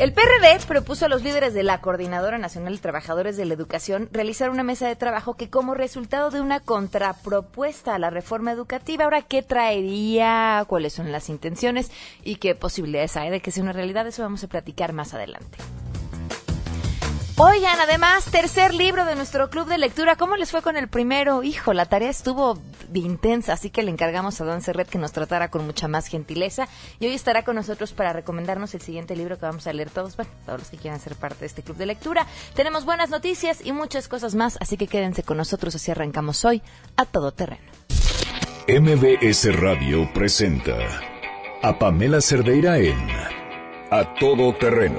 El PRD propuso a los líderes de la Coordinadora Nacional de Trabajadores de la Educación realizar una mesa de trabajo que como resultado de una contrapropuesta a la reforma educativa, ahora qué traería, cuáles son las intenciones y qué posibilidades hay de que sea una realidad, eso vamos a platicar más adelante. Oigan, además, tercer libro de nuestro club de lectura. ¿Cómo les fue con el primero? Hijo, la tarea estuvo intensa, así que le encargamos a Don Serret que nos tratara con mucha más gentileza. Y hoy estará con nosotros para recomendarnos el siguiente libro que vamos a leer todos, bueno, todos los que quieran ser parte de este club de lectura. Tenemos buenas noticias y muchas cosas más, así que quédense con nosotros, así arrancamos hoy a todo terreno. MBS Radio presenta a Pamela Cerdeira en A Todo Terreno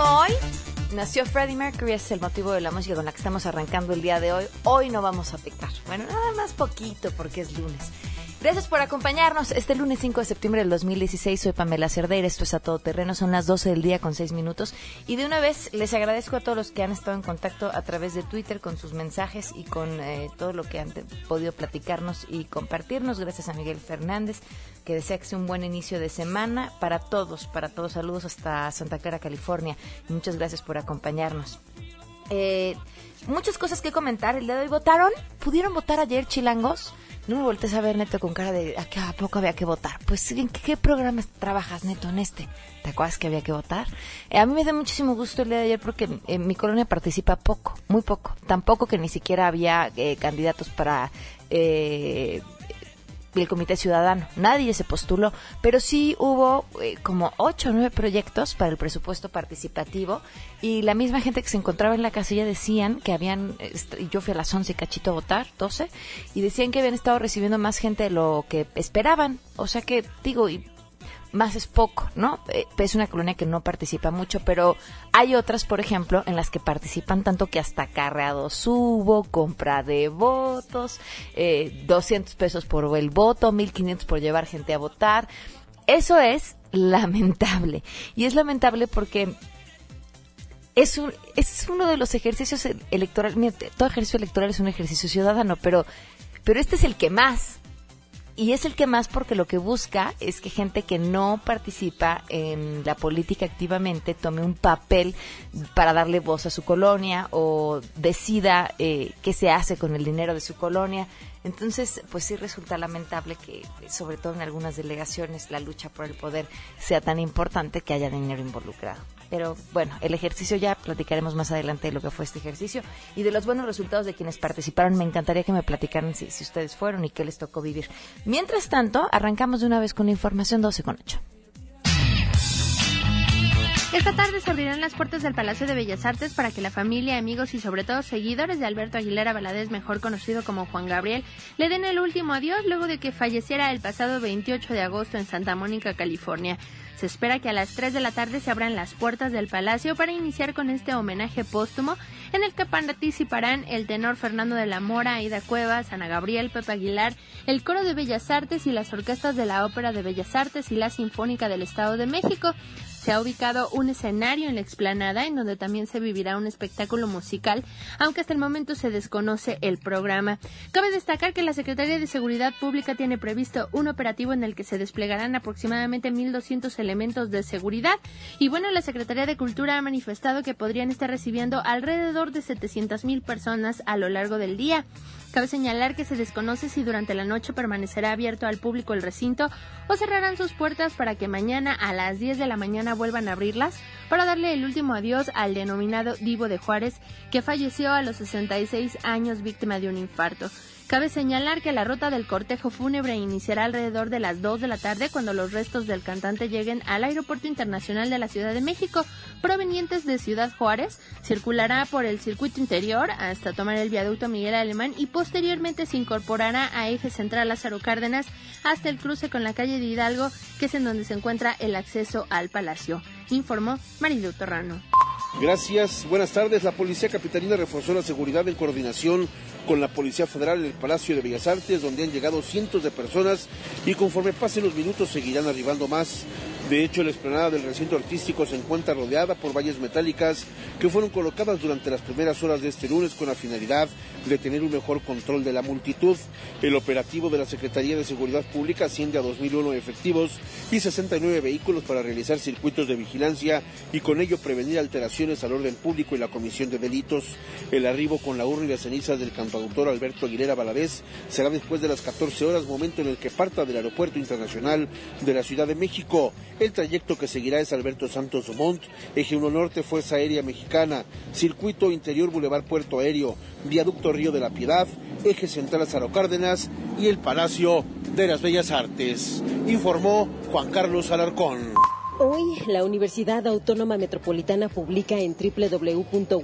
Hoy nació Freddie Mercury, es el motivo de la música con la que estamos arrancando el día de hoy. Hoy no vamos a pecar. Bueno, nada más poquito porque es lunes. Gracias por acompañarnos este lunes 5 de septiembre del 2016. Soy Pamela Cerdeira, esto es A Todo Terreno, son las 12 del día con 6 minutos. Y de una vez les agradezco a todos los que han estado en contacto a través de Twitter con sus mensajes y con eh, todo lo que han podido platicarnos y compartirnos. Gracias a Miguel Fernández, que desea que sea un buen inicio de semana para todos, para todos. Saludos hasta Santa Clara, California. Muchas gracias por acompañarnos. Eh, muchas cosas que comentar. El día de hoy votaron. ¿Pudieron votar ayer, chilangos? No me voltees a ver, Neto, con cara de ¿a, poco había que votar? Pues, ¿en qué, programa trabajas, Neto, en este? ¿Te acuerdas que había que votar? Eh, a mí me da muchísimo gusto el día de ayer porque en mi colonia participa poco, muy poco. Tampoco que ni siquiera había eh, candidatos para eh, el Comité Ciudadano. Nadie se postuló, pero sí hubo eh, como ocho o nueve proyectos para el presupuesto participativo y la misma gente que se encontraba en la casilla decían que habían, yo fui a las once cachito a votar, 12, y decían que habían estado recibiendo más gente de lo que esperaban. O sea que, digo, y más es poco, ¿no? Eh, es una colonia que no participa mucho, pero hay otras, por ejemplo, en las que participan tanto que hasta carreado subo, compra de votos, eh, 200 pesos por el voto, 1500 por llevar gente a votar. Eso es lamentable. Y es lamentable porque es, un, es uno de los ejercicios electorales. todo ejercicio electoral es un ejercicio ciudadano, pero, pero este es el que más y es el que más porque lo que busca es que gente que no participa en la política activamente tome un papel para darle voz a su colonia o decida eh, qué se hace con el dinero de su colonia. Entonces, pues sí resulta lamentable que, sobre todo en algunas delegaciones, la lucha por el poder sea tan importante que haya dinero involucrado. Pero bueno, el ejercicio ya platicaremos más adelante de lo que fue este ejercicio y de los buenos resultados de quienes participaron. Me encantaría que me platicaran si, ustedes fueron y qué les tocó vivir. Mientras tanto, arrancamos de una vez con la información 12 con 8. Esta tarde se abrirán las puertas del Palacio de Bellas Artes para que la familia, amigos y sobre todo seguidores de Alberto Aguilera Valadez, mejor conocido como Juan Gabriel, le den el último adiós luego de que falleciera el pasado 28 de agosto en Santa Mónica, California. Se espera que a las 3 de la tarde se abran las puertas del palacio para iniciar con este homenaje póstumo en el que participarán el tenor Fernando de la Mora, Aida Cuevas, Ana Gabriel, Pepe Aguilar, el Coro de Bellas Artes y las orquestas de la Ópera de Bellas Artes y la Sinfónica del Estado de México. Se ha ubicado un escenario en la explanada en donde también se vivirá un espectáculo musical, aunque hasta el momento se desconoce el programa. Cabe destacar que la Secretaría de Seguridad Pública tiene previsto un operativo en el que se desplegarán aproximadamente 1.200 elementos de seguridad y bueno, la Secretaría de Cultura ha manifestado que podrían estar recibiendo alrededor de 700.000 personas a lo largo del día. Cabe señalar que se desconoce si durante la noche permanecerá abierto al público el recinto o cerrarán sus puertas para que mañana a las 10 de la mañana vuelvan a abrirlas para darle el último adiós al denominado Divo de Juárez que falleció a los 66 años víctima de un infarto. Cabe señalar que la ruta del cortejo fúnebre iniciará alrededor de las 2 de la tarde cuando los restos del cantante lleguen al Aeropuerto Internacional de la Ciudad de México, provenientes de Ciudad Juárez. Circulará por el circuito interior hasta tomar el viaducto Miguel Alemán y posteriormente se incorporará a Eje Central Lázaro Cárdenas hasta el cruce con la calle de Hidalgo, que es en donde se encuentra el acceso al palacio, informó Marilu Torrano. Gracias. Buenas tardes. La Policía Capitalina reforzó la seguridad en coordinación con la Policía Federal en el Palacio de Bellas Artes, donde han llegado cientos de personas y conforme pasen los minutos seguirán arribando más. De hecho, la explanada del recinto artístico se encuentra rodeada por vallas metálicas que fueron colocadas durante las primeras horas de este lunes con la finalidad de tener un mejor control de la multitud. El operativo de la Secretaría de Seguridad Pública asciende a 2.001 efectivos y 69 vehículos para realizar circuitos de vigilancia y con ello prevenir alteraciones al orden público y la comisión de delitos. El arribo con la urna y las cenizas del cantautor Alberto Aguilera Valadez será después de las 14 horas, momento en el que parta del Aeropuerto Internacional de la Ciudad de México. El trayecto que seguirá es Alberto Santos Dumont, Eje 1 Norte, Fuerza Aérea Mexicana, Circuito Interior Boulevard Puerto Aéreo, Viaducto Río de la Piedad, Eje Central Azaro Cárdenas y el Palacio de las Bellas Artes, informó Juan Carlos Alarcón. Hoy, la Universidad Autónoma Metropolitana publica en www.wam.mx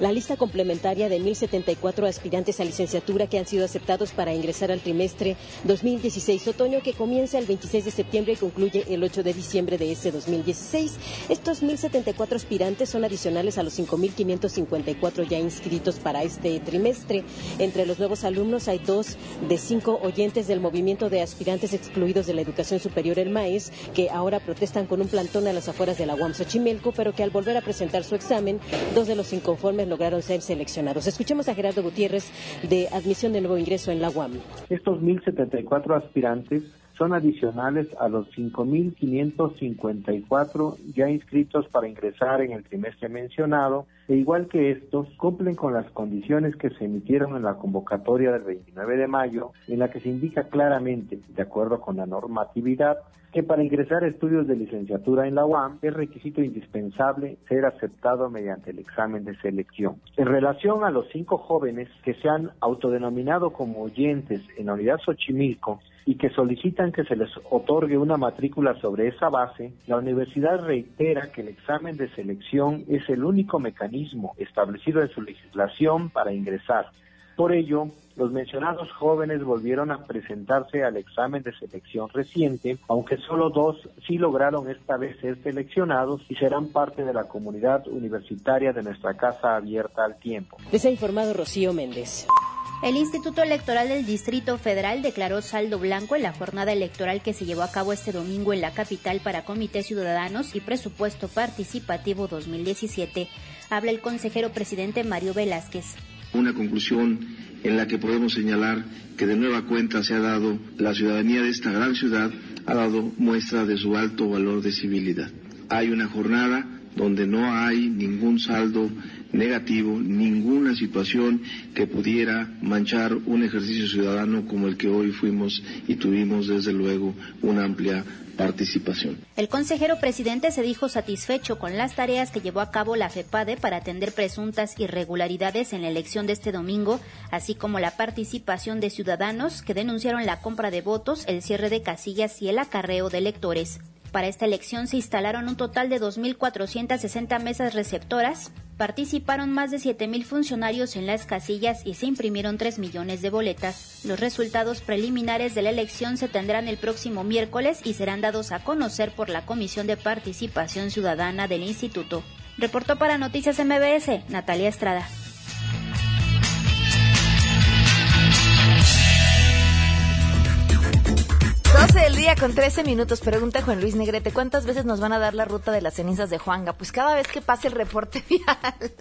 la lista complementaria de 1.074 aspirantes a licenciatura que han sido aceptados para ingresar al trimestre 2016 otoño que comienza el 26 de septiembre y concluye el 8 de diciembre de este 2016. Estos 1.074 aspirantes son adicionales a los 5.554 ya inscritos para este trimestre. Entre los nuevos alumnos hay dos de cinco oyentes del movimiento de aspirantes excluidos de la educación superior, el MAES, que ahora protestan con un plantón a las afueras de la UAM Xochimilco, pero que al volver a presentar su examen, dos de los inconformes lograron ser seleccionados. Escuchemos a Gerardo Gutiérrez de admisión de nuevo ingreso en la UAM. Estos 1.074 aspirantes son adicionales a los 5.554 ya inscritos para ingresar en el trimestre mencionado, e igual que estos, cumplen con las condiciones que se emitieron en la convocatoria del 29 de mayo, en la que se indica claramente, de acuerdo con la normatividad, que para ingresar a estudios de licenciatura en la UAM es requisito indispensable ser aceptado mediante el examen de selección. En relación a los cinco jóvenes que se han autodenominado como oyentes en la unidad Xochimilco, y que solicitan que se les otorgue una matrícula sobre esa base, la universidad reitera que el examen de selección es el único mecanismo establecido en su legislación para ingresar. Por ello, los mencionados jóvenes volvieron a presentarse al examen de selección reciente, aunque solo dos sí lograron esta vez ser seleccionados y serán parte de la comunidad universitaria de nuestra casa abierta al tiempo. Les ha informado Rocío Méndez. El Instituto Electoral del Distrito Federal declaró saldo blanco en la jornada electoral que se llevó a cabo este domingo en la capital para Comités Ciudadanos y Presupuesto Participativo 2017. Habla el consejero presidente Mario Velázquez. Una conclusión en la que podemos señalar que de nueva cuenta se ha dado, la ciudadanía de esta gran ciudad ha dado muestra de su alto valor de civilidad. Hay una jornada donde no hay ningún saldo negativo, ninguna situación que pudiera manchar un ejercicio ciudadano como el que hoy fuimos y tuvimos desde luego una amplia participación. El consejero presidente se dijo satisfecho con las tareas que llevó a cabo la FEPADE para atender presuntas irregularidades en la elección de este domingo, así como la participación de ciudadanos que denunciaron la compra de votos, el cierre de casillas y el acarreo de electores. Para esta elección se instalaron un total de 2.460 mesas receptoras, participaron más de 7.000 funcionarios en las casillas y se imprimieron 3 millones de boletas. Los resultados preliminares de la elección se tendrán el próximo miércoles y serán dados a conocer por la Comisión de Participación Ciudadana del Instituto. Reportó para Noticias MBS, Natalia Estrada. 12 del día con 13 minutos. Pregunta Juan Luis Negrete, ¿cuántas veces nos van a dar la ruta de las cenizas de Juanga? Pues cada vez que pase el reporte vial.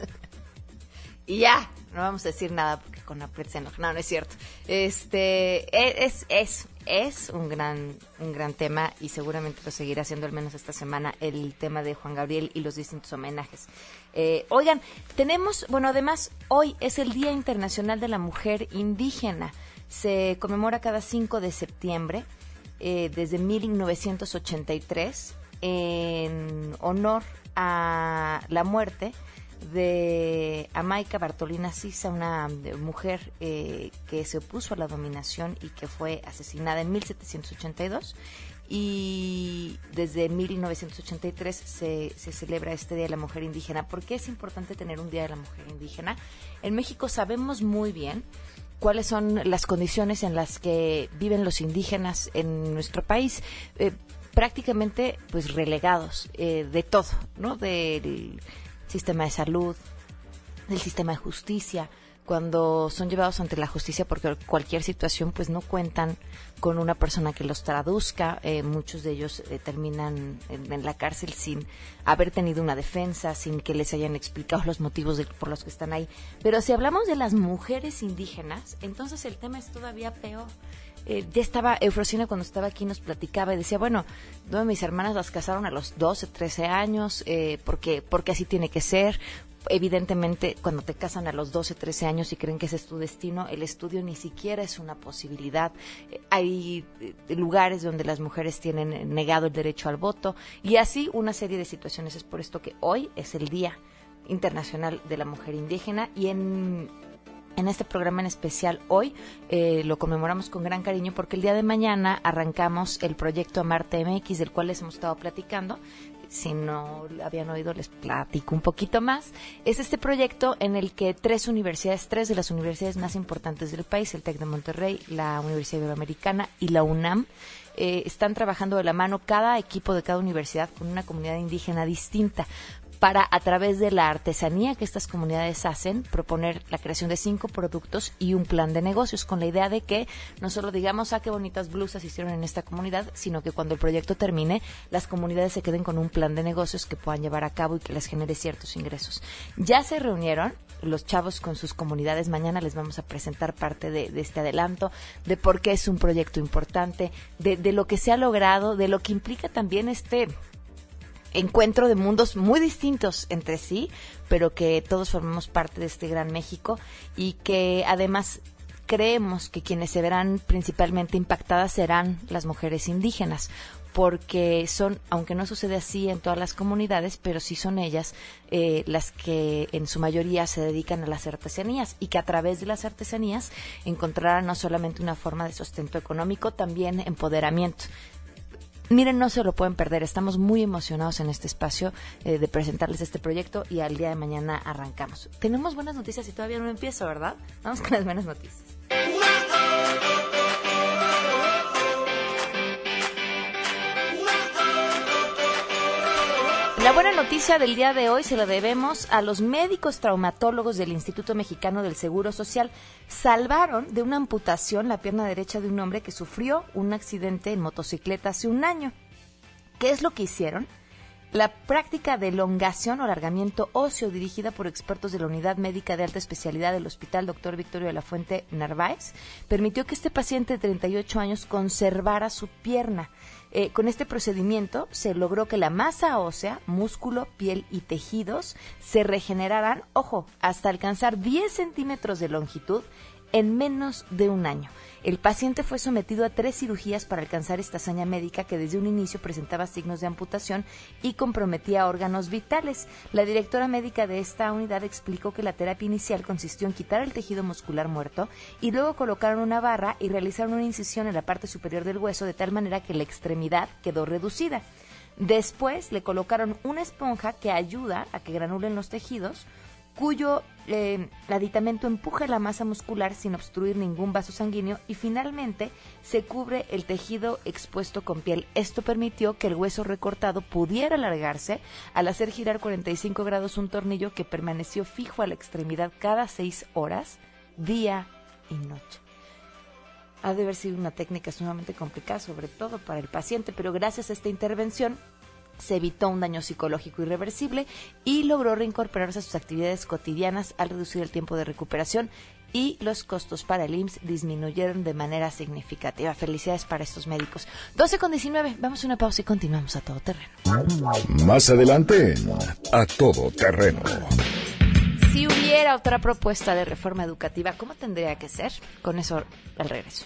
y ya, no vamos a decir nada porque con la se enoja. No, no es cierto. Este, e, es, es, es un gran, un gran tema y seguramente lo seguirá haciendo al menos esta semana el tema de Juan Gabriel y los distintos homenajes. Eh, oigan, tenemos, bueno, además, hoy es el Día Internacional de la Mujer Indígena. Se conmemora cada 5 de septiembre. Eh, desde 1983 en honor a la muerte de Amaica Bartolina Sisa, una eh, mujer eh, que se opuso a la dominación y que fue asesinada en 1782 y desde 1983 se, se, celebra este Día de la Mujer Indígena. ¿Por qué es importante tener un Día de la Mujer Indígena? En México sabemos muy bien cuáles son las condiciones en las que viven los indígenas en nuestro país. Eh, prácticamente pues relegados eh, de todo, ¿no? Del sistema de salud, del sistema de justicia, cuando son llevados ante la justicia porque cualquier situación pues no cuentan con una persona que los traduzca eh, muchos de ellos eh, terminan en, la cárcel sin haber tenido una defensa sin que les hayan explicado los motivos por los que están ahí pero si hablamos de las mujeres indígenas entonces el tema es todavía peor eh, ya estaba Eufrosina cuando estaba aquí nos platicaba y decía, bueno, dos de mis hermanas las casaron a los 12, 13 años, eh, porque, porque así tiene que ser. Evidentemente, cuando te casan a los 12, 13 años y creen que ese es tu destino, el estudio ni siquiera es una posibilidad. Eh, hay lugares donde las mujeres tienen negado el derecho al voto y así una serie de situaciones. Es por esto que hoy es el Día Internacional de la Mujer Indígena y en en este programa en especial hoy eh, lo conmemoramos con gran cariño porque el día de mañana arrancamos el proyecto Amarte MX del cual les hemos estado platicando. Si no habían oído, les platico un poquito más. Es este proyecto en el que tres universidades, tres de las universidades más importantes del país, el TEC de Monterrey, la Universidad Iberoamericana y la UNAM, eh, están trabajando de la mano cada equipo de cada universidad con una comunidad indígena distinta para, a través de la artesanía que estas comunidades hacen, proponer la creación de cinco productos y un plan de negocios, con la idea de que no solo digamos, ah, qué bonitas blusas hicieron en esta comunidad, sino que cuando el proyecto termine, las comunidades se queden con un plan de negocios que puedan llevar a cabo y que les genere ciertos ingresos. Ya se reunieron los chavos con sus comunidades. Mañana les vamos a presentar parte de, este adelanto, de por qué es un proyecto importante, de, de lo que se ha logrado, de lo que implica también este encuentro de mundos muy distintos entre sí, pero que todos formamos parte de este gran México y que además creemos que quienes se verán principalmente impactadas serán las mujeres indígenas, porque son, aunque no sucede así en todas las comunidades, pero sí son ellas eh, las que en su mayoría se dedican a las artesanías y que a través de las artesanías encontrarán no solamente una forma de sustento económico, también empoderamiento. Miren, no se lo pueden perder. Estamos muy emocionados en este espacio eh, de presentarles este proyecto y al día de mañana arrancamos. Tenemos buenas noticias y todavía no empiezo, ¿verdad? Vamos con las buenas noticias. La buena noticia del día de hoy se la debemos a los médicos traumatólogos del Instituto Mexicano del Seguro Social. Salvaron de una amputación la pierna derecha de un hombre que sufrió un accidente en motocicleta hace un año. ¿Qué es lo que hicieron? La práctica de elongación o alargamiento óseo dirigida por expertos de la Unidad Médica de Alta Especialidad del Hospital Dr. Victorio de la Fuente Narváez permitió que este paciente de 38 años conservara su pierna. Eh, con este procedimiento se logró que la masa ósea, músculo, piel y tejidos se regeneraran, ojo, hasta alcanzar 10 centímetros de longitud en menos de un año. El paciente fue sometido a tres cirugías para alcanzar esta hazaña médica que desde un inicio presentaba signos de amputación y comprometía órganos vitales. La directora médica de esta unidad explicó que la terapia inicial consistió en quitar el tejido muscular muerto y luego colocaron una barra y realizaron una incisión en la parte superior del hueso de tal manera que la extremidad quedó reducida. Después le colocaron una esponja que ayuda a que granulen los tejidos, cuyo eh, aditamento empuja la masa muscular sin obstruir ningún vaso sanguíneo y finalmente se cubre el tejido expuesto con piel. Esto permitió que el hueso recortado pudiera alargarse al hacer girar 45 grados un tornillo que permaneció fijo a la extremidad cada seis horas, día y noche. Ha de haber sido una técnica sumamente complicada, sobre todo para el paciente, pero gracias a esta intervención se evitó un daño psicológico irreversible y logró reincorporarse a sus actividades cotidianas al reducir el tiempo de recuperación y los costos para el IMSS disminuyeron de manera significativa. Felicidades para estos médicos. 12 con 19, vamos a una pausa y continuamos a todo terreno. Más adelante, a todo terreno. Si hubiera otra propuesta de reforma educativa, ¿cómo tendría que ser? Con eso al regreso.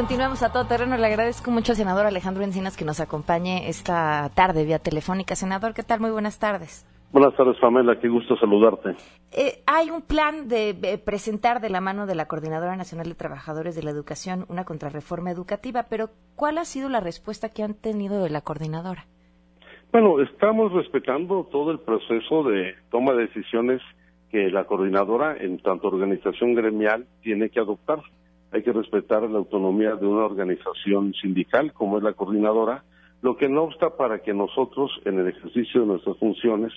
Continuamos a todo terreno. Le agradezco mucho al senador Alejandro Encinas que nos acompañe esta tarde vía telefónica. Senador, ¿qué tal? Muy buenas tardes. Buenas tardes, Pamela. Qué gusto saludarte. Eh, hay un plan de, presentar de la mano de la Coordinadora Nacional de Trabajadores de la Educación una contrarreforma educativa, pero ¿cuál ha sido la respuesta que han tenido de la coordinadora? Bueno, estamos respetando todo el proceso de toma de decisiones que la coordinadora, en tanto organización gremial, tiene que adoptar hay que respetar la autonomía de una organización sindical como es la coordinadora, lo que no obsta para que nosotros, en el ejercicio de nuestras funciones,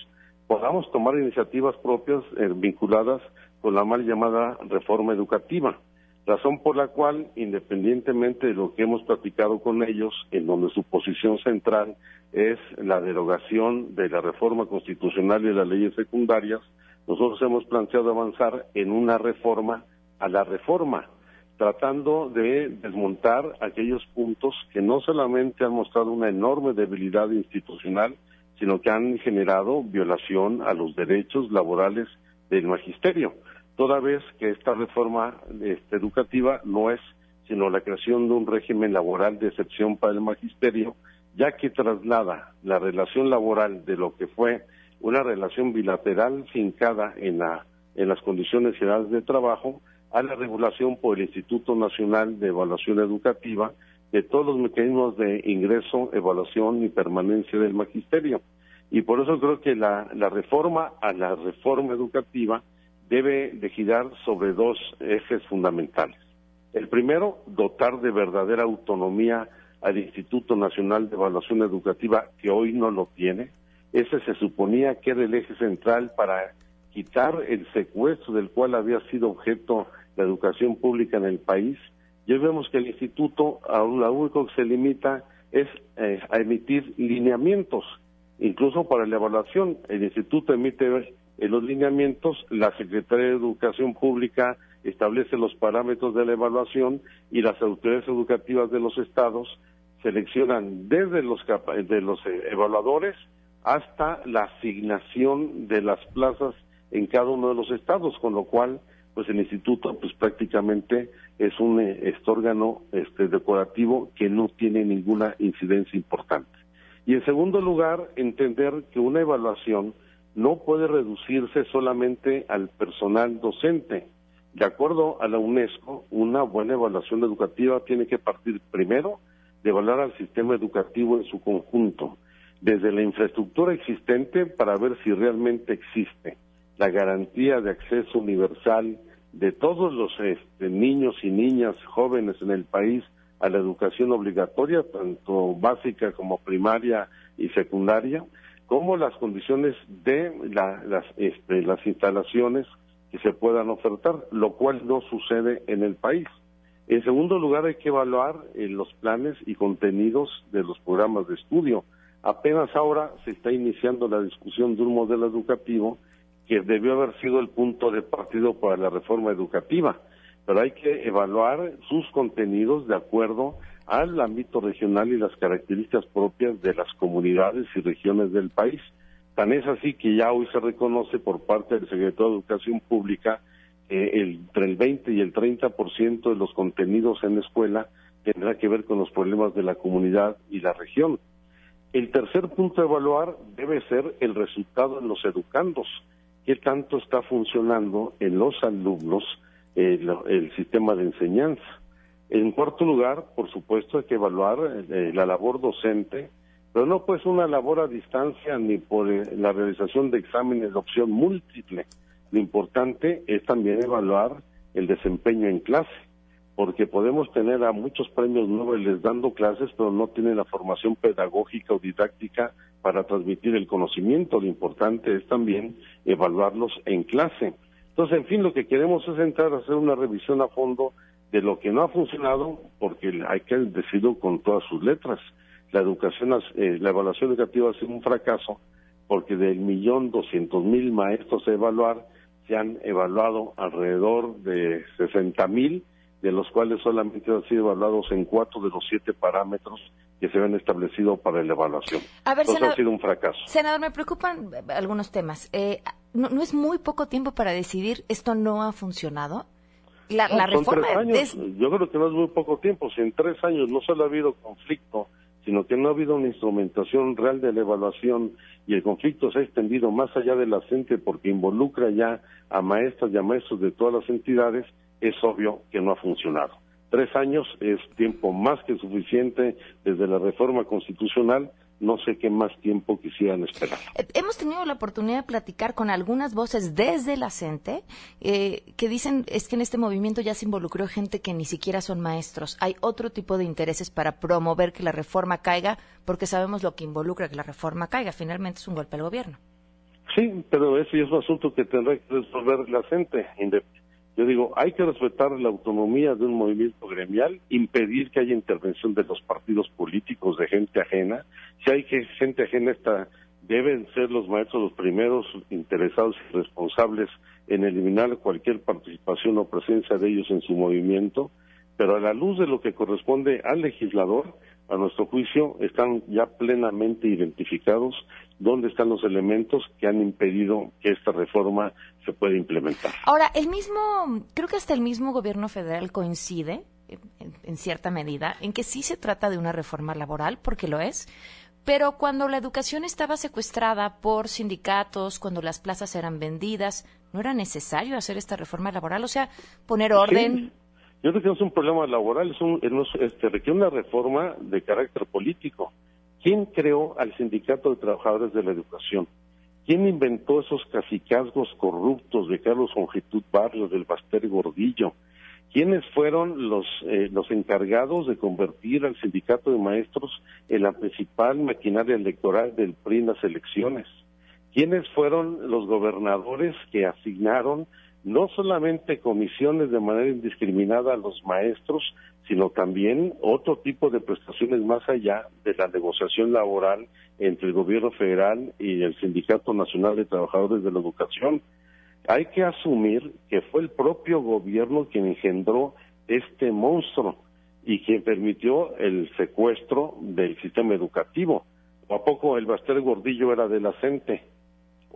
podamos tomar iniciativas propias eh, vinculadas con la mal llamada reforma educativa, razón por la cual, independientemente de lo que hemos platicado con ellos, en donde su posición central es la derogación de la reforma constitucional y de las leyes secundarias, nosotros hemos planteado avanzar en una reforma a la reforma, tratando de desmontar aquellos puntos que no solamente han mostrado una enorme debilidad institucional, sino que han generado violación a los derechos laborales del magisterio, toda vez que esta reforma este, educativa no es sino la creación de un régimen laboral de excepción para el magisterio, ya que traslada la relación laboral de lo que fue una relación bilateral fincada en, la, en las condiciones generales de trabajo a la regulación por el Instituto Nacional de Evaluación Educativa de todos los mecanismos de ingreso, evaluación y permanencia del magisterio. Y por eso creo que la, reforma a la reforma educativa debe de girar sobre dos ejes fundamentales. El primero, dotar de verdadera autonomía al Instituto Nacional de Evaluación Educativa, que hoy no lo tiene. Ese se suponía que era el eje central para quitar el secuestro del cual había sido objeto la educación pública en el país, ya vemos que el instituto a lo único que se limita es eh, a emitir lineamientos, incluso para la evaluación. El instituto emite eh, los lineamientos, la Secretaría de Educación Pública establece los parámetros de la evaluación y las autoridades educativas de los estados seleccionan desde los, de los eh, evaluadores hasta la asignación de las plazas en cada uno de los estados, con lo cual pues el instituto pues prácticamente es un eh, este órgano este decorativo que no tiene ninguna incidencia importante. Y en segundo lugar, entender que una evaluación no puede reducirse solamente al personal docente. De acuerdo a la UNESCO, una buena evaluación educativa tiene que partir primero de evaluar al sistema educativo en su conjunto, desde la infraestructura existente para ver si realmente existe, la garantía de acceso universal de todos los este, niños y niñas jóvenes en el país a la educación obligatoria, tanto básica como primaria y secundaria, como las condiciones de las, este, las instalaciones que se puedan ofertar, lo cual no sucede en el país. En segundo lugar, hay que evaluar eh, los planes y contenidos de los programas de estudio. Apenas ahora se está iniciando la discusión de un modelo educativo que debió haber sido el punto de partido para la reforma educativa, pero hay que evaluar sus contenidos de acuerdo al ámbito regional y las características propias de las comunidades y regiones del país. Tan es así que ya hoy se reconoce por parte del secretario de Educación Pública que entre el 20 y el 30% de los contenidos en la escuela tendrá que ver con los problemas de la comunidad y la región. El tercer punto a evaluar debe ser el resultado en los educandos qué tanto está funcionando en los alumnos el, sistema de enseñanza. En cuarto lugar, por supuesto, hay que evaluar eh, la labor docente, pero no pues una labor a distancia ni por eh, la realización de exámenes de opción múltiple. Lo importante es también evaluar el desempeño en clase, porque podemos tener a muchos premios Nobel dando clases, pero no tienen la formación pedagógica o didáctica para transmitir el conocimiento. Lo importante es también evaluarlos en clase. Entonces, en fin, lo que queremos es entrar a hacer una revisión a fondo de lo que no ha funcionado, porque hay que decirlo con todas sus letras. La educación, eh, la evaluación educativa ha sido un fracaso, porque del millón doscientos mil maestros a evaluar, se han evaluado alrededor de sesenta mil, de los cuales solamente han sido evaluados en cuatro de los siete parámetros que se habían establecido para la evaluación. A ver, Entonces ha sido un fracaso. Senador, me preocupan algunos temas. Eh, ¿no, es muy poco tiempo para decidir esto no ha funcionado? La, reforma años. Yo creo que no es muy poco tiempo. Si en tres años no solo ha habido conflicto, sino que no ha habido una instrumentación real de la evaluación y el conflicto se ha extendido más allá de la gente porque involucra ya a maestras y a maestros de todas las entidades, es obvio que no ha funcionado. Tres años es tiempo más que suficiente desde la reforma constitucional no sé qué más tiempo quisieran esperar. Eh, hemos tenido la oportunidad de platicar con algunas voces desde la CENTE eh, que dicen es que en este movimiento ya se involucró gente que ni siquiera son maestros. Hay otro tipo de intereses para promover que la reforma caiga porque sabemos lo que involucra que la reforma caiga. Finalmente es un golpe al gobierno. Sí, pero ese es un asunto que tendrá que resolver la CENTE, yo digo, hay que respetar la autonomía de un movimiento gremial, impedir que haya intervención de los partidos políticos de gente ajena. Si hay que gente ajena, está, deben ser los maestros los primeros interesados y responsables en eliminar cualquier participación o presencia de ellos en su movimiento. Pero a la luz de lo que corresponde al legislador, a nuestro juicio, están ya plenamente identificados dónde están los elementos que han impedido que esta reforma se pueda implementar. Ahora, el mismo, creo que hasta el mismo gobierno federal coincide, en, cierta medida, en que sí se trata de una reforma laboral, porque lo es, pero cuando la educación estaba secuestrada por sindicatos, cuando las plazas eran vendidas, ¿no era necesario hacer esta reforma laboral? O sea, poner orden. Yo creo que no es un problema laboral, es un, este, requiere una reforma de carácter político. ¿Quién creó al Sindicato de Trabajadores de la Educación? ¿Quién inventó esos cacicazgos corruptos de Carlos Longitud Barrios, del Baster Gordillo? ¿Quiénes fueron los, eh, los encargados de convertir al sindicato de maestros en la principal maquinaria electoral del PRI en las elecciones? ¿Quiénes fueron los gobernadores que asignaron no solamente comisiones de manera indiscriminada a los maestros, sino también otro tipo de prestaciones más allá de la negociación laboral entre el gobierno federal y el Sindicato Nacional de Trabajadores de la Educación. Hay que asumir que fue el propio gobierno quien engendró este monstruo y quien permitió el secuestro del sistema educativo. ¿O a poco el Baster Gordillo era de la CENTE?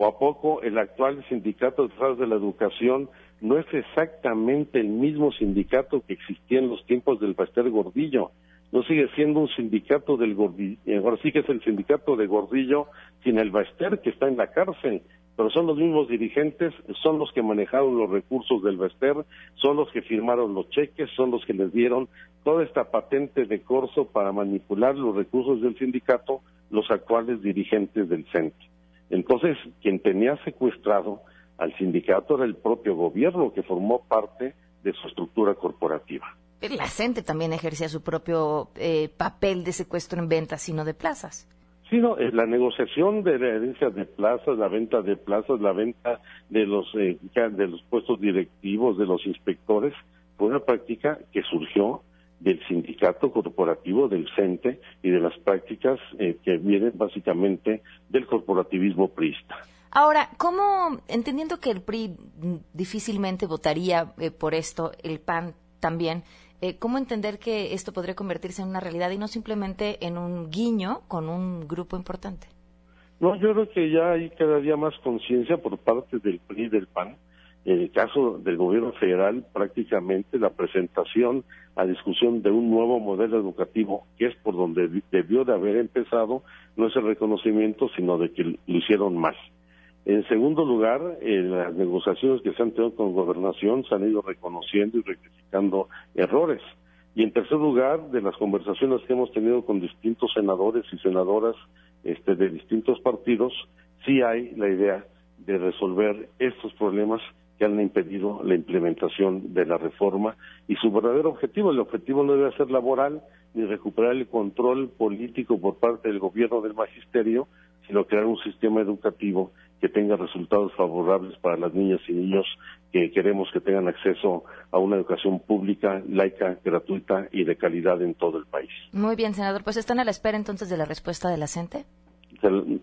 ¿O a poco el actual sindicato de la educación no es exactamente el mismo sindicato que existía en los tiempos del Pastel Gordillo? No sigue siendo un sindicato del Gordillo, eh, ahora sí que es el sindicato de Gordillo sin el Baster que está en la cárcel, pero son los mismos dirigentes, son los que manejaron los recursos del Baster, son los que firmaron los cheques, son los que les dieron toda esta patente de corso para manipular los recursos del sindicato, los actuales dirigentes del centro. Entonces, quien tenía secuestrado al sindicato era el propio gobierno que formó parte de su estructura corporativa. La gente también ejercía su propio eh, papel de secuestro en ventas, sino de plazas. Sí, no, eh, la negociación de la herencia de plazas, la venta de plazas, la venta de los, eh, de los puestos directivos, de los inspectores, fue una práctica que surgió del sindicato corporativo del CENTE y de las prácticas eh, que vienen básicamente del corporativismo priista. Ahora, ¿cómo, entendiendo que el PRI difícilmente votaría eh, por esto, el PAN también, eh, ¿cómo entender que esto podría convertirse en una realidad y no simplemente en un guiño con un grupo importante? No, yo creo que ya hay cada día más conciencia por parte del PRI y del PAN en el caso del gobierno federal, prácticamente la presentación a discusión de un nuevo modelo educativo, que es por donde debió de haber empezado, no es el reconocimiento, sino de que lo hicieron mal. En segundo lugar, en las negociaciones que se han tenido con gobernación se han ido reconociendo y rectificando errores. Y en tercer lugar, de las conversaciones que hemos tenido con distintos senadores y senadoras este, de distintos partidos, sí hay la idea de resolver estos problemas que han impedido la implementación de la reforma y su verdadero objetivo, el objetivo no debe ser laboral ni recuperar el control político por parte del gobierno del magisterio, sino crear un sistema educativo que tenga resultados favorables para las niñas y niños que queremos que tengan acceso a una educación pública, laica, gratuita y de calidad en todo el país. Muy bien, senador. Pues están a la espera entonces de la respuesta de la CENTE.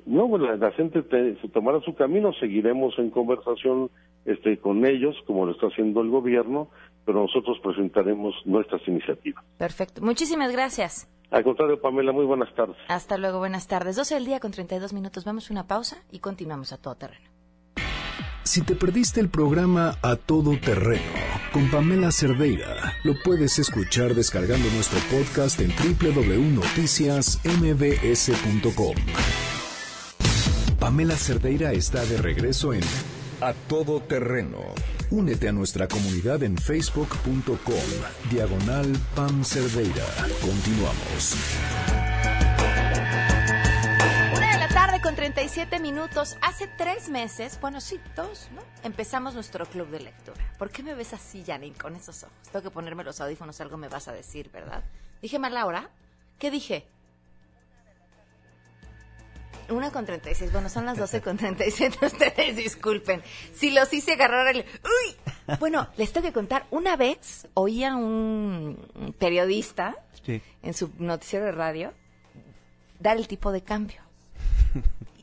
No, bueno, la gente se tomará su camino, seguiremos en conversación este, con ellos, como lo está haciendo el gobierno, pero nosotros presentaremos nuestras iniciativas. Perfecto. Muchísimas gracias. Al contrario, Pamela, muy buenas tardes. Hasta luego, buenas tardes. 12 del día con 32 minutos. Vamos a una pausa y continuamos a todo terreno. Si te perdiste el programa A Todo Terreno con Pamela Cerdeira, lo puedes escuchar descargando nuestro podcast en www.noticiasmbs.com. Pamela Cerdeira está de regreso en A Todo Terreno. Únete a nuestra comunidad en facebook.com, diagonal Pam Cerdeira. Continuamos. Una de la tarde con 37 minutos. Hace tres meses, bueno, sí, dos, ¿no? Empezamos nuestro club de lectura. ¿Por qué me ves así, Janine, con esos ojos? Tengo que ponerme los audífonos, algo me vas a decir, ¿verdad? ¿Dije mal Laura? ¿Qué dije? Una con 36. Bueno, son las 12 con 37. Ustedes disculpen. Si los hice agarrar el... ¡Uy! Bueno, les tengo que contar. Una vez oí a un periodista en su noticiero de radio dar el tipo de cambio.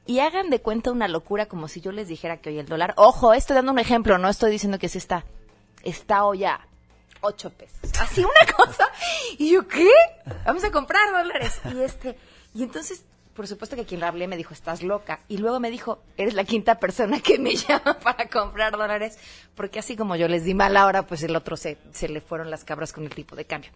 Y hagan de cuenta una locura como si yo les dijera que hoy el dólar... Ojo, estoy dando un ejemplo, no estoy diciendo que sí está. Está hoy a 8 pesos. Así una cosa. Y yo, ¿qué? Vamos a comprar dólares. Y este... Y entonces por supuesto que quien le hablé me dijo, estás loca. Y luego me dijo, eres la quinta persona que me llama para comprar dólares, porque así como yo les di mal ahora, pues el otro se, se le fueron las cabras con el tipo de cambio.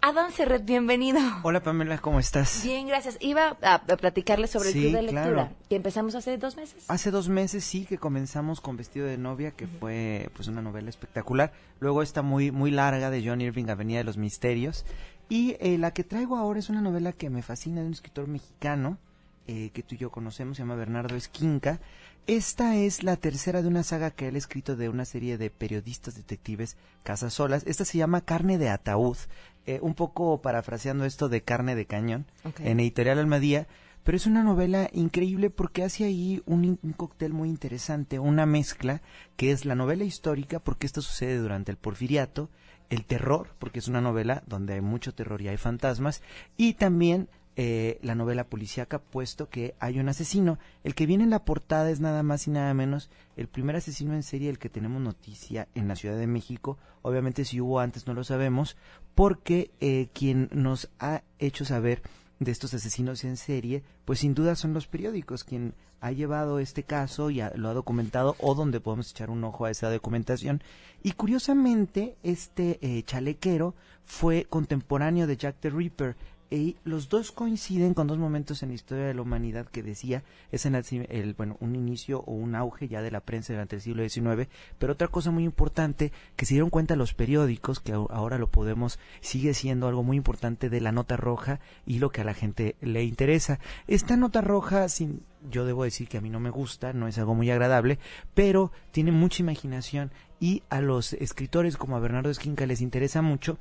Adán Serret, bienvenido. Hola Pamela, ¿cómo estás? Bien, gracias. Iba a, a platicarles sobre el club de lectura, que empezamos hace dos meses. Hace dos meses sí que comenzamos con Vestido de Novia, que fue pues una novela espectacular. Luego está muy, muy larga de John Irving, Avenida de los Misterios. Y eh, la que traigo ahora es una novela que me fascina de un escritor mexicano eh, que tú y yo conocemos, se llama Bernardo Esquinca. Esta es la tercera de una saga que él ha escrito de una serie de periodistas detectives casasolas. Esta se llama Carne de Ataúd, eh, un poco parafraseando esto de Carne de Cañón, en Editorial Almadía. Pero es una novela increíble porque hace ahí un, un, cóctel muy interesante, una mezcla que es la novela histórica, porque esto sucede durante el porfiriato, el terror, porque es una novela donde hay mucho terror y hay fantasmas, y también eh, la novela policíaca, puesto que hay un asesino. El que viene en la portada es nada más y nada menos el primer asesino en serie del que tenemos noticia en la Ciudad de México. Obviamente si hubo antes no lo sabemos, porque eh, quien nos ha hecho saber de estos asesinos en serie, pues sin duda son los periódicos quien ha llevado este caso y lo ha documentado o donde podemos echar un ojo a esa documentación. Y curiosamente, este eh, chalequero fue contemporáneo de Jack the Ripper. Y los dos coinciden con dos momentos en la historia de la humanidad que decía es en el, bueno un inicio o un auge ya de la prensa durante el siglo XIX pero otra cosa muy importante que se dieron cuenta los periódicos que ahora lo podemos sigue siendo algo muy importante de la nota roja y lo que a la gente le interesa. Esta nota roja sin yo debo decir que a mí no me gusta no es algo muy agradable pero tiene mucha imaginación y a los escritores como a Bernardo Esquinca les interesa mucho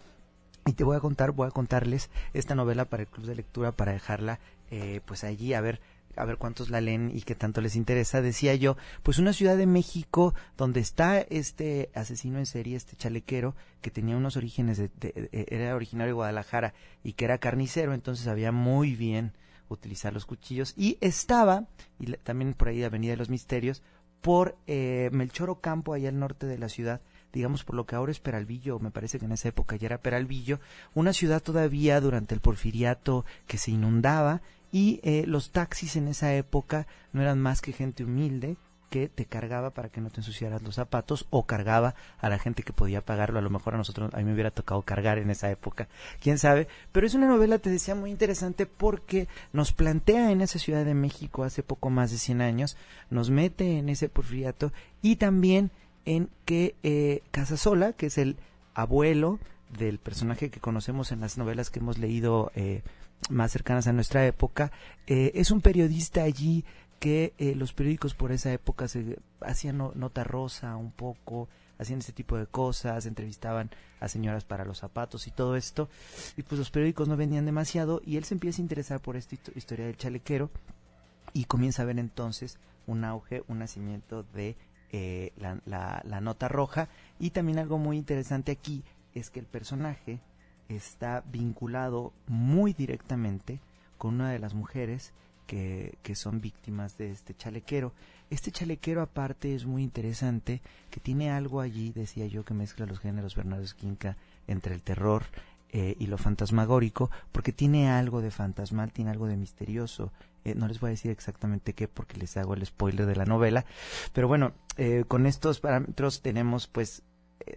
y te voy a contar, voy a contarles esta novela para el club de lectura para dejarla eh, pues allí a ver a ver cuántos la leen y qué tanto les interesa. Decía yo, pues una ciudad de México donde está este asesino en serie, este chalequero, que tenía unos orígenes, de, era originario de Guadalajara y que era carnicero, entonces sabía muy bien utilizar los cuchillos. Y estaba, y también por ahí de Avenida de los Misterios, por eh, Melchor Ocampo, allá al norte de la ciudad, digamos por lo que ahora es Peralvillo, me parece que en esa época ya era Peralvillo, una ciudad todavía durante el porfiriato que se inundaba y eh, los taxis en esa época no eran más que gente humilde que te cargaba para que no te ensuciaras los zapatos o cargaba a la gente que podía pagarlo. A lo mejor a nosotros, a mí me hubiera tocado cargar en esa época, quién sabe. Pero es una novela, te decía, muy interesante porque nos plantea en esa Ciudad de México hace poco más de 100 años, nos mete en ese porfiriato y también en que eh, Casasola, que es el abuelo del personaje que conocemos en las novelas que hemos leído eh, más cercanas a nuestra época, eh, es un periodista allí que eh, los periódicos por esa época se hacían nota rosa un poco, hacían ese tipo de cosas, entrevistaban a señoras para los zapatos y todo esto, y pues los periódicos no vendían demasiado y él se empieza a interesar por esta historia del chalequero y comienza a ver entonces un auge, un nacimiento de eh, la, la nota roja y también algo muy interesante aquí es que el personaje está vinculado muy directamente con una de las mujeres que, que, son víctimas de este chalequero. Este chalequero aparte es muy interesante, que tiene algo allí, decía yo, que mezcla los géneros Bernardo Esquinca entre el terror eh, y lo fantasmagórico, porque tiene algo de fantasmal, tiene algo de misterioso. Eh, no les voy a decir exactamente qué, porque les hago el spoiler de la novela. Pero bueno, eh, con estos parámetros tenemos pues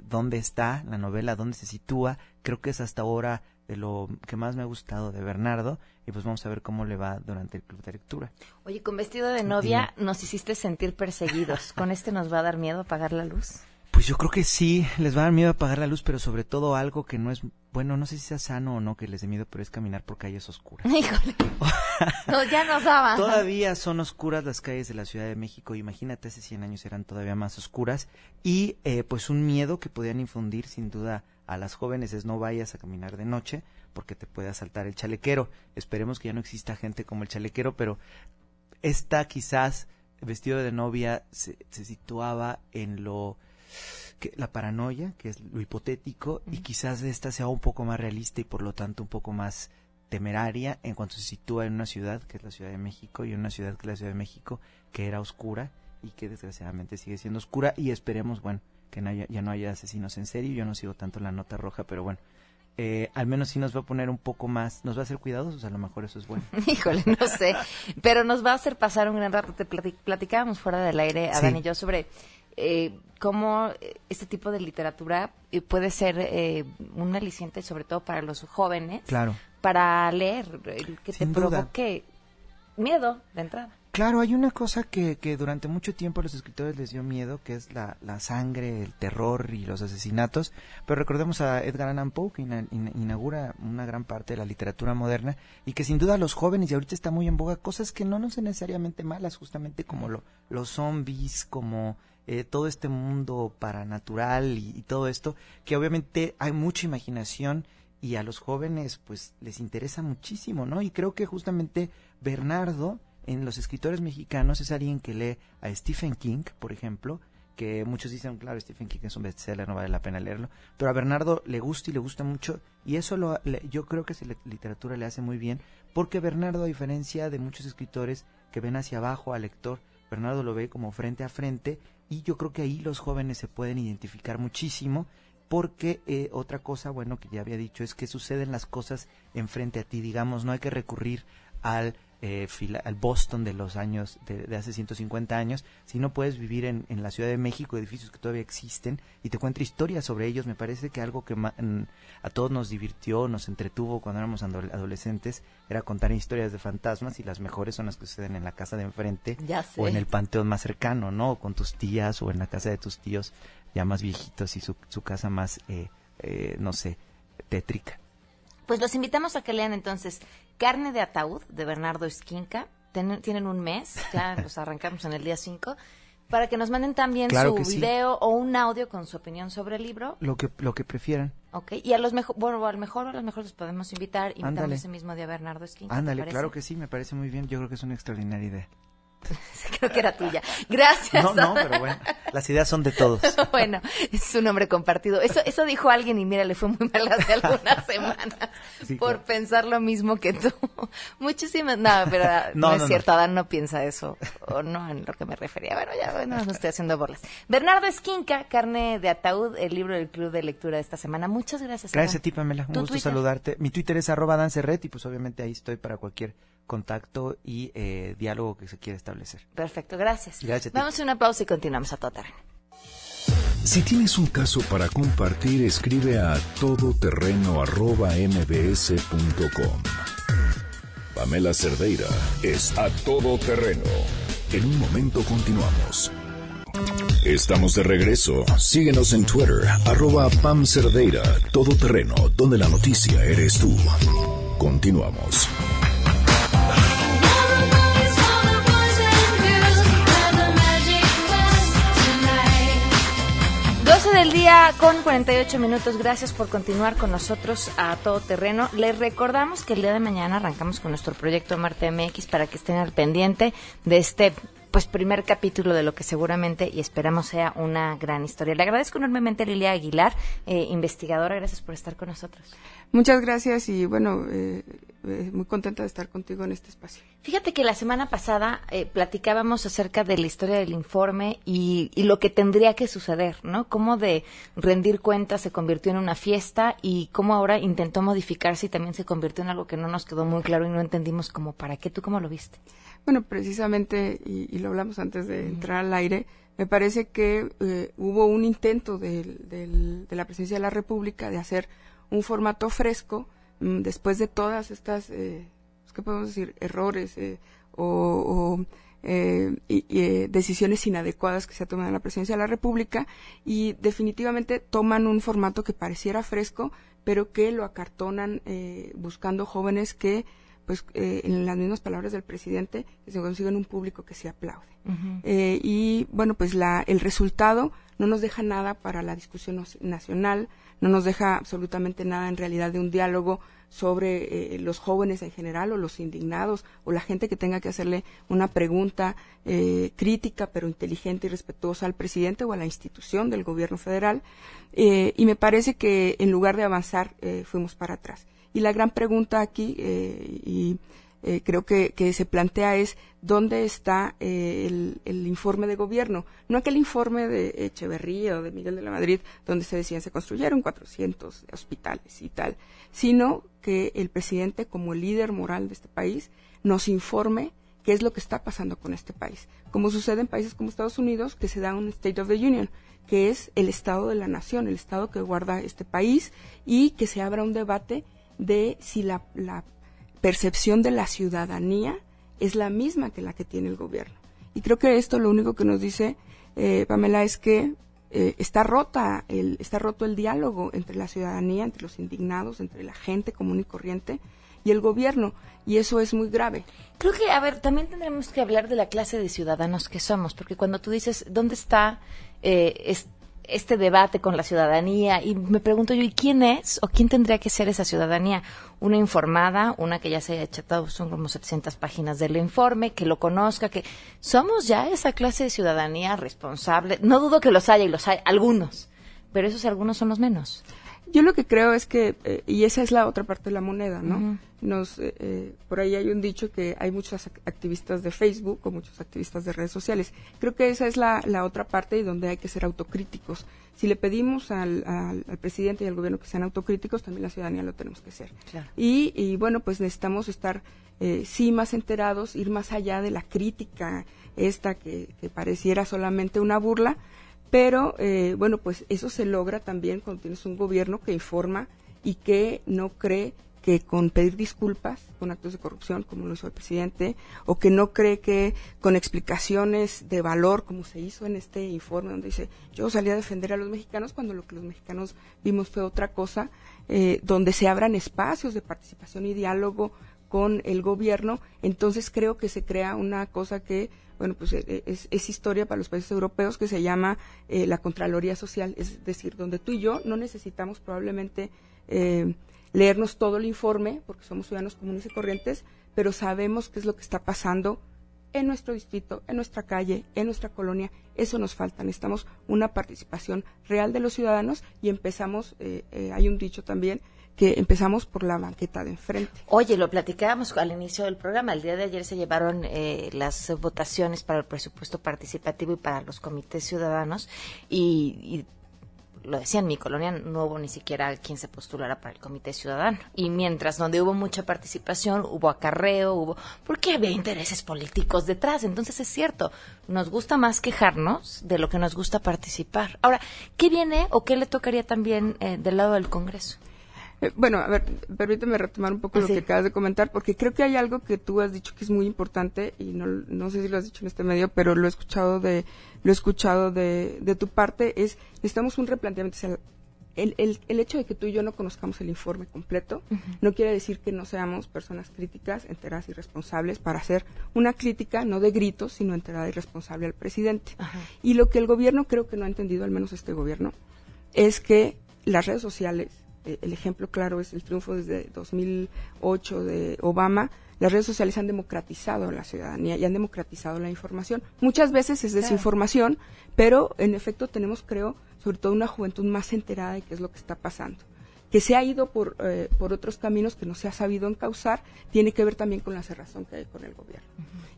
dónde está la novela, dónde se sitúa. Creo que es hasta ahora de lo que más me ha gustado de Bernardo y pues vamos a ver cómo le va durante el club de lectura. Oye, con vestido de novia nos hiciste sentir perseguidos. ¿Con este nos va a dar miedo apagar la luz? Pues yo creo que sí, les va a dar miedo apagar la luz, pero sobre todo algo que no es, bueno, no sé si sea sano o no que les dé miedo, pero es caminar por calles oscuras. Híjole. no, ya nos daba. Todavía son oscuras las calles de la Ciudad de México, imagínate, hace 100 años eran todavía más oscuras, y eh, pues un miedo que podían infundir sin duda a las jóvenes es no vayas a caminar de noche porque te puede asaltar el chalequero. Esperemos que ya no exista gente como el chalequero, pero esta quizás vestido de novia se, se situaba en lo que la paranoia, que es lo hipotético, y quizás esta sea un poco más realista y por lo tanto un poco más temeraria en cuanto se sitúa en una ciudad que es la Ciudad de México y en una ciudad que es la Ciudad de México que era oscura y que desgraciadamente sigue siendo oscura y esperemos, bueno, que ya no haya asesinos en serio. Yo no sigo tanto la nota roja, pero bueno, eh, al menos sí nos va a poner un poco más, nos va a hacer cuidadosos, a lo mejor eso es bueno. Híjole, no sé, pero nos va a hacer pasar un gran rato. Te platicábamos fuera del aire, Adán y yo, sobre eh, cómo este tipo de literatura eh, puede ser eh, un aliciente, sobre todo para los jóvenes, claro. para leer, que te provoque miedo de entrada. Claro, hay una cosa que, que durante mucho tiempo a los escritores les dio miedo, que es la, la sangre, el terror y los asesinatos. Pero recordemos a Edgar Allan Poe, que inaugura una gran parte de la literatura moderna y que sin duda los jóvenes, y ahorita está muy en boga, cosas que no, no son necesariamente malas, justamente como lo, los zombies, como eh, todo este mundo paranatural y, y todo esto, que obviamente hay mucha imaginación y a los jóvenes pues les interesa muchísimo, ¿no? Y creo que justamente Bernardo en los escritores mexicanos es alguien que lee a Stephen King, por ejemplo, que muchos dicen, claro, Stephen King es un bestseller, no vale la pena leerlo, pero a Bernardo le gusta y le gusta mucho, y eso lo, yo creo que esa literatura le hace muy bien, porque Bernardo, a diferencia de muchos escritores que ven hacia abajo al lector, Bernardo lo ve como frente a frente, y yo creo que ahí los jóvenes se pueden identificar muchísimo, porque eh, otra cosa, bueno, que ya había dicho, es que suceden las cosas enfrente a ti, digamos, no hay que recurrir al eh, al Boston de los años, de, hace 150 años, si no puedes vivir en, en, la Ciudad de México, edificios que todavía existen, y te cuenta historias sobre ellos, me parece que algo que a todos nos divirtió, nos entretuvo cuando éramos adolescentes, era contar historias de fantasmas, y las mejores son las que suceden en la casa de enfrente, o en el panteón más cercano, ¿no? O con tus tías, o en la casa de tus tíos ya más viejitos y su, su casa más, eh, eh, no sé, tétrica. Pues los invitamos a que lean entonces Carne de Ataúd de Bernardo Esquinca. tienen un mes, ya los arrancamos en el día 5 para que nos manden también su video o un audio con su opinión sobre el libro. Lo que lo que prefieran. Ok, y a los mejor, bueno, a lo mejor a los mejor los podemos invitar, invitamos ese mismo día a Bernardo Esquinca. Ándale, claro que sí, me parece muy bien, yo creo que es una extraordinaria idea. Creo que era tuya. Gracias. No, no, pero bueno, las ideas son de todos. bueno, es un nombre compartido. Eso, eso dijo alguien y mira, le fue muy mal hace algunas semanas por pensar lo mismo que tú. Muchísimas, no, pero no, es cierto, Adán no piensa eso, o no en lo que me refería. Bueno, ya, bueno, no estoy haciendo bolas. Bernardo Esquinca, Carne de Ataúd, el libro del Club de Lectura de esta semana. Muchas gracias. Gracias a ti, Pamela. Un gusto saludarte. Mi Twitter es arroba dancerret y pues obviamente ahí estoy para cualquier contacto y eh, diálogo que se quiere establecer. Perfecto, gracias. Vamos a una pausa y continuamos a todo Si tienes un caso para compartir, escribe a todoterreno.mbs.com. Pamela Cerdeira es a todoterreno. En un momento continuamos. Estamos de regreso. Síguenos en Twitter, arroba Pam Cerdeira, todoterreno, donde la noticia eres tú. Continuamos. Del día con 48 minutos. Gracias por continuar con nosotros a todo terreno. Les recordamos que el día de mañana arrancamos con nuestro proyecto Marte MX para que estén al pendiente de este pues primer capítulo de lo que seguramente y esperamos sea una gran historia. Le agradezco enormemente a Lilia Aguilar, eh, investigadora, gracias por estar con nosotros. Muchas gracias y bueno, eh, eh, muy contenta de estar contigo en este espacio. Fíjate que la semana pasada platicábamos acerca de la historia del informe y, y, lo que tendría que suceder, ¿no? Cómo de rendir cuentas se convirtió en una fiesta y cómo ahora intentó modificarse y también se convirtió en algo que no nos quedó muy claro y no entendimos como para qué. ¿Tú cómo lo viste? Bueno, precisamente, y, lo hablamos antes de entrar al aire, me parece que eh, hubo un intento de la presidencia de la República de hacer un formato fresco mm, después de todas estas, eh, ¿qué podemos decir?, errores eh, o, decisiones inadecuadas que se ha tomado en la presidencia de la República y definitivamente toman un formato que pareciera fresco, pero que lo acartonan buscando jóvenes que pues eh, en las mismas palabras del presidente, que se consiguen un público que se aplaude. Eh, y bueno, pues la, el resultado no nos deja nada para la discusión nacional, no nos deja absolutamente nada en realidad de un diálogo sobre eh, los jóvenes en general o los indignados o la gente que tenga que hacerle una pregunta crítica pero inteligente y respetuosa al presidente o a la institución del gobierno federal. y me parece que en lugar de avanzar fuimos para atrás. Y la gran pregunta aquí, eh, y eh, creo que, se plantea es dónde está eh, el, informe de gobierno. No aquel informe de Echeverría o de Miguel de la Madrid, donde se decían se construyeron 400 hospitales y tal, sino que el presidente, como líder moral de este país, nos informe qué es lo que está pasando con este país. Como sucede en países como Estados Unidos, que se da un State of the Union, que es el Estado de la nación, el Estado que guarda este país, y que se abra un debate de si la, percepción de la ciudadanía es la misma que la que tiene el gobierno. Y creo que esto lo único que nos dice, eh, Pamela, es que eh, está rota el, está roto el diálogo entre la ciudadanía, entre los indignados, entre la gente común y corriente y el gobierno, y eso es muy grave. Creo que, a ver, también tendremos que hablar de la clase de ciudadanos que somos, porque cuando tú dices, ¿dónde está eh, este debate con la ciudadanía y me pregunto yo, ¿y quién es o quién tendría que ser esa ciudadanía? Una informada, una que ya se haya echado, son como 700 páginas del informe, que lo conozca, que somos ya esa clase de ciudadanía responsable. No dudo que los haya y los hay, algunos, pero esos algunos son los menos. Yo lo que creo es que, eh, y esa es la otra parte de la moneda, ¿no? Nos, eh, eh, por ahí hay un dicho que hay muchos activistas de Facebook o muchos activistas de redes sociales. Creo que esa es la, la otra parte y donde hay que ser autocríticos. Si le pedimos al, al, presidente y al gobierno que sean autocríticos, también la ciudadanía lo tenemos que ser. Y, y, bueno, pues necesitamos estar, sí, más enterados, ir más allá de la crítica esta que, que pareciera solamente una burla, pero, eh, bueno, pues eso se logra también cuando tienes un gobierno que informa y que no cree que con pedir disculpas con actos de corrupción, como lo hizo el presidente, o que no cree que con explicaciones de valor, como se hizo en este informe, donde dice, yo salí a defender a los mexicanos cuando lo que los mexicanos vimos fue otra cosa, eh, donde se abran espacios de participación y diálogo con el gobierno, entonces creo que se crea una cosa que bueno, pues eh, es, historia para los países europeos que se llama eh, la Contraloría Social, es decir, donde tú y yo no necesitamos probablemente eh, leernos todo el informe, porque somos ciudadanos comunes y corrientes, pero sabemos qué es lo que está pasando en nuestro distrito, en nuestra calle, en nuestra colonia. Eso nos falta. Necesitamos una participación real de los ciudadanos y empezamos, hay un dicho también, que empezamos por la banqueta de enfrente. Oye, lo platicábamos al inicio del programa. El día de ayer se llevaron eh, las votaciones para el presupuesto participativo y para los comités ciudadanos y, lo decía, en mi colonia no hubo ni siquiera quien se postulara para el comité ciudadano. Y mientras donde hubo mucha participación, hubo acarreo, hubo... porque había intereses políticos detrás. Entonces es cierto, nos gusta más quejarnos de lo que nos gusta participar. Ahora, ¿qué viene o qué le tocaría también eh, del lado del Congreso? Eh, bueno, a ver, permíteme retomar un poco lo que acabas de comentar, porque creo que hay algo que tú has dicho que es muy importante y no, no sé si lo has dicho en este medio, pero lo he escuchado de lo he escuchado de, de tu parte es necesitamos un replanteamiento. el, el, el, hecho de que tú y yo no conozcamos el informe completo no quiere decir que no seamos personas críticas, enteradas y responsables para hacer una crítica no de gritos, sino enterada y responsable al presidente. Y lo que el gobierno creo que no ha entendido, al menos este gobierno, es que las redes sociales, el ejemplo claro es el triunfo desde 2008 de Obama, las redes sociales han democratizado la ciudadanía y han democratizado la información. Muchas veces es desinformación, pero en efecto tenemos, creo, sobre todo una juventud más enterada de qué es lo que está pasando. Que se ha ido por, eh, por otros caminos que no se ha sabido encauzar, tiene que ver también con la cerrazón que hay con el gobierno.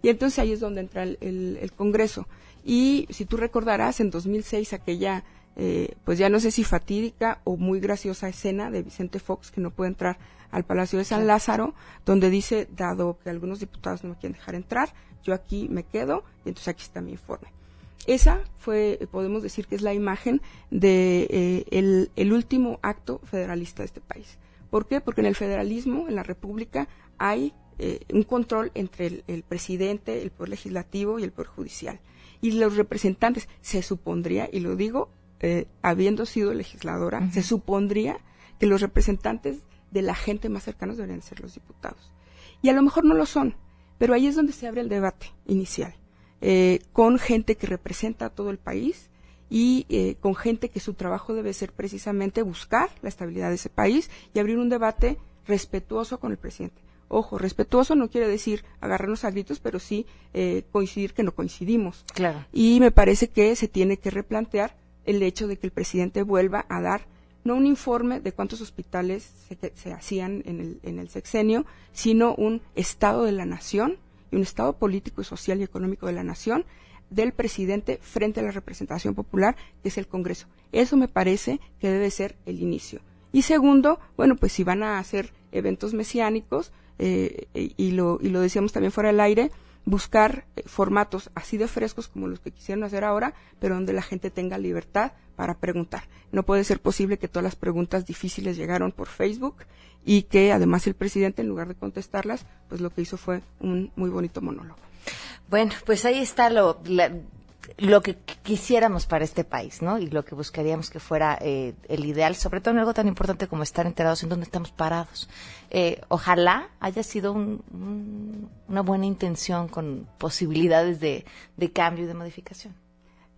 Y entonces ahí es donde entra el, el Congreso. Y si tú recordarás, en 2006 aquella eh, pues ya no sé si fatídica o muy graciosa escena de Vicente Fox que no puede entrar al Palacio de San Lázaro, donde dice, dado que algunos diputados no me quieren dejar entrar, yo aquí me quedo y entonces aquí está mi informe. Esa fue, podemos decir que es la imagen de eh, el, último acto federalista de este país. ¿Por qué? Porque en el federalismo, en la República, hay eh, un control entre el, el, presidente, el poder legislativo y el poder judicial. Y los representantes, se supondría, y lo digo eh, habiendo sido legisladora, se supondría que los representantes de la gente más cercanos deberían ser los diputados. Y a lo mejor no lo son, pero ahí es donde se abre el debate inicial, eh, con gente que representa a todo el país y eh, con gente que su trabajo debe ser precisamente buscar la estabilidad de ese país y abrir un debate respetuoso con el presidente. Ojo, respetuoso no quiere decir agarrarnos a gritos, pero sí coincidir que no coincidimos. Claro. Y me parece que se tiene que replantear el hecho de que el presidente vuelva a dar no un informe de cuántos hospitales se, hacían en el, en el sexenio, sino un estado de la nación y un estado político, social y económico de la nación del presidente frente a la representación popular, que es el Congreso. Eso me parece que debe ser el inicio. Y segundo, bueno, pues si van a hacer eventos mesiánicos, eh, y, lo, y lo decíamos también fuera del aire, buscar eh, formatos así de frescos como los que quisieron hacer ahora, pero donde la gente tenga libertad para preguntar. No puede ser posible que todas las preguntas difíciles llegaron por Facebook y que además el presidente, en lugar de contestarlas, pues lo que hizo fue un muy bonito monólogo. Bueno, pues ahí está lo, lo que quisiéramos para este país, ¿no? Y lo que buscaríamos que fuera eh, el ideal, sobre todo en algo tan importante como estar enterados en dónde estamos parados. Eh, ojalá haya sido una buena intención con posibilidades de, cambio y de modificación.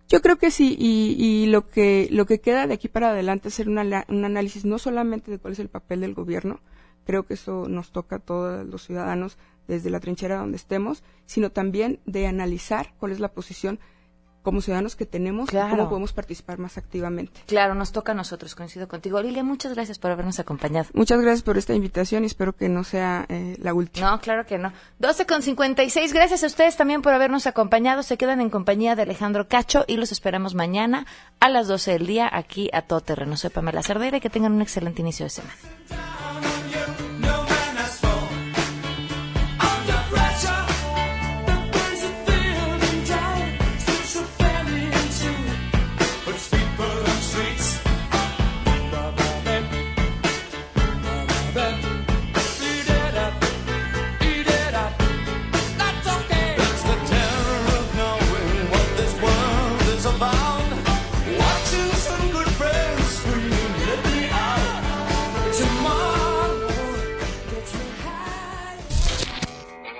Yo creo que sí, y, lo que lo que queda de aquí para adelante es hacer un análisis no solamente de cuál es el papel del gobierno, creo que eso nos toca a todos los ciudadanos desde la trinchera donde estemos, sino también de analizar cuál es la posición como ciudadanos que tenemos y cómo podemos participar más activamente. Claro, nos toca a nosotros, coincido contigo. Lilia, muchas gracias por habernos acompañado. Muchas gracias por esta invitación y espero que no sea eh, la última. No, claro que no. 12 con 56, gracias a ustedes también por habernos acompañado. Se quedan en compañía de Alejandro Cacho y los esperamos mañana a las 12 del día aquí a Todo Terreno. Soy Pamela Cerdera y que tengan un excelente inicio de semana.